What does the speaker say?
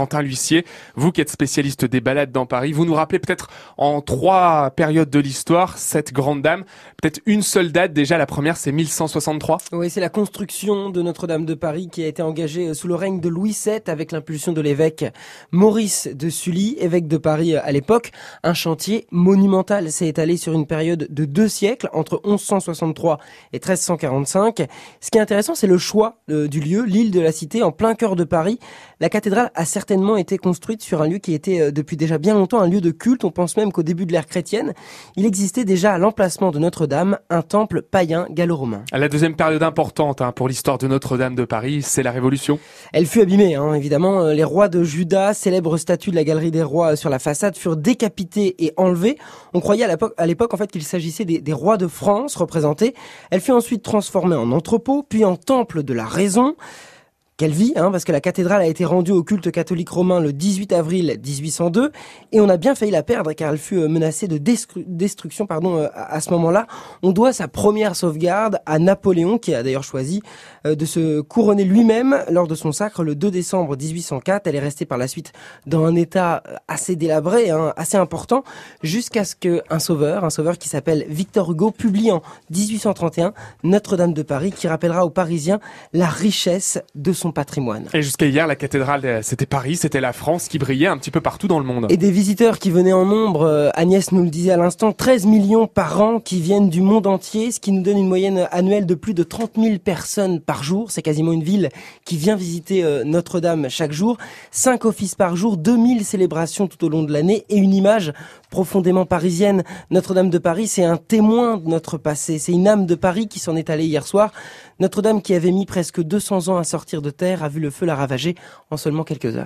Quentin Lucier. Vous qui êtes spécialiste des balades dans Paris, vous nous rappelez peut-être en trois périodes de l'histoire cette grande dame. Peut-être une seule date déjà. La première, c'est 1163. Oui, c'est la construction de Notre-Dame de Paris qui a été engagée sous le règne de Louis VII avec l'impulsion de l'évêque Maurice de Sully, évêque de Paris à l'époque. Un chantier monumental s'est étalé sur une période de deux siècles, entre 1163 et 1345. Ce qui est intéressant, c'est le choix euh, du lieu, l'île de la Cité, en plein cœur de Paris. La cathédrale a certainement été construite sur un lieu qui était euh, depuis déjà bien longtemps un lieu de culte. On pense même qu'au début de l'ère chrétienne, il existait déjà à l'emplacement de Notre-Dame un temple païen gallo-romain. La deuxième période importante hein, pour l'histoire de Notre-Dame de Paris, c'est la Révolution. Elle fut abîmée, hein, évidemment. Euh, les rois de Juda, célèbre statue de la galerie des rois sur la façade, furent décapités et enlevés. On croyait à l'époque en fait qu'il s'agissait des, des rois de France représentés. Elle fut ensuite transformée en entrepôt, puis en temple de la raison. Quelle vie, hein, parce que la cathédrale a été rendue au culte catholique romain le 18 avril 1802 et on a bien failli la perdre car elle fut euh, menacée de destruction pardon, euh, à ce moment-là. On doit sa première sauvegarde à Napoléon qui a d'ailleurs choisi euh, de se couronner lui-même lors de son sacre le 2 décembre 1804. Elle est restée par la suite dans un état assez délabré, hein, assez important, jusqu'à ce qu'un sauveur, un sauveur qui s'appelle Victor Hugo, publie en 1831 Notre-Dame de Paris qui rappellera aux Parisiens la richesse de son patrimoine. Et jusqu'à hier, la cathédrale, euh, c'était Paris, c'était la France qui brillait un petit peu partout dans le monde. Et des visiteurs qui venaient en nombre, euh, Agnès nous le disait à l'instant, 13 millions par an qui viennent du monde entier, ce qui nous donne une moyenne annuelle de plus de 30 000 personnes par jour. C'est quasiment une ville qui vient visiter euh, Notre-Dame chaque jour. 5 offices par jour, 2000 célébrations tout au long de l'année et une image profondément parisienne. Notre-Dame de Paris, c'est un témoin de notre passé. C'est une âme de Paris qui s'en est allée hier soir. Notre-Dame qui avait mis presque 200 ans à sortir de terre a vu le feu la ravager en seulement quelques heures.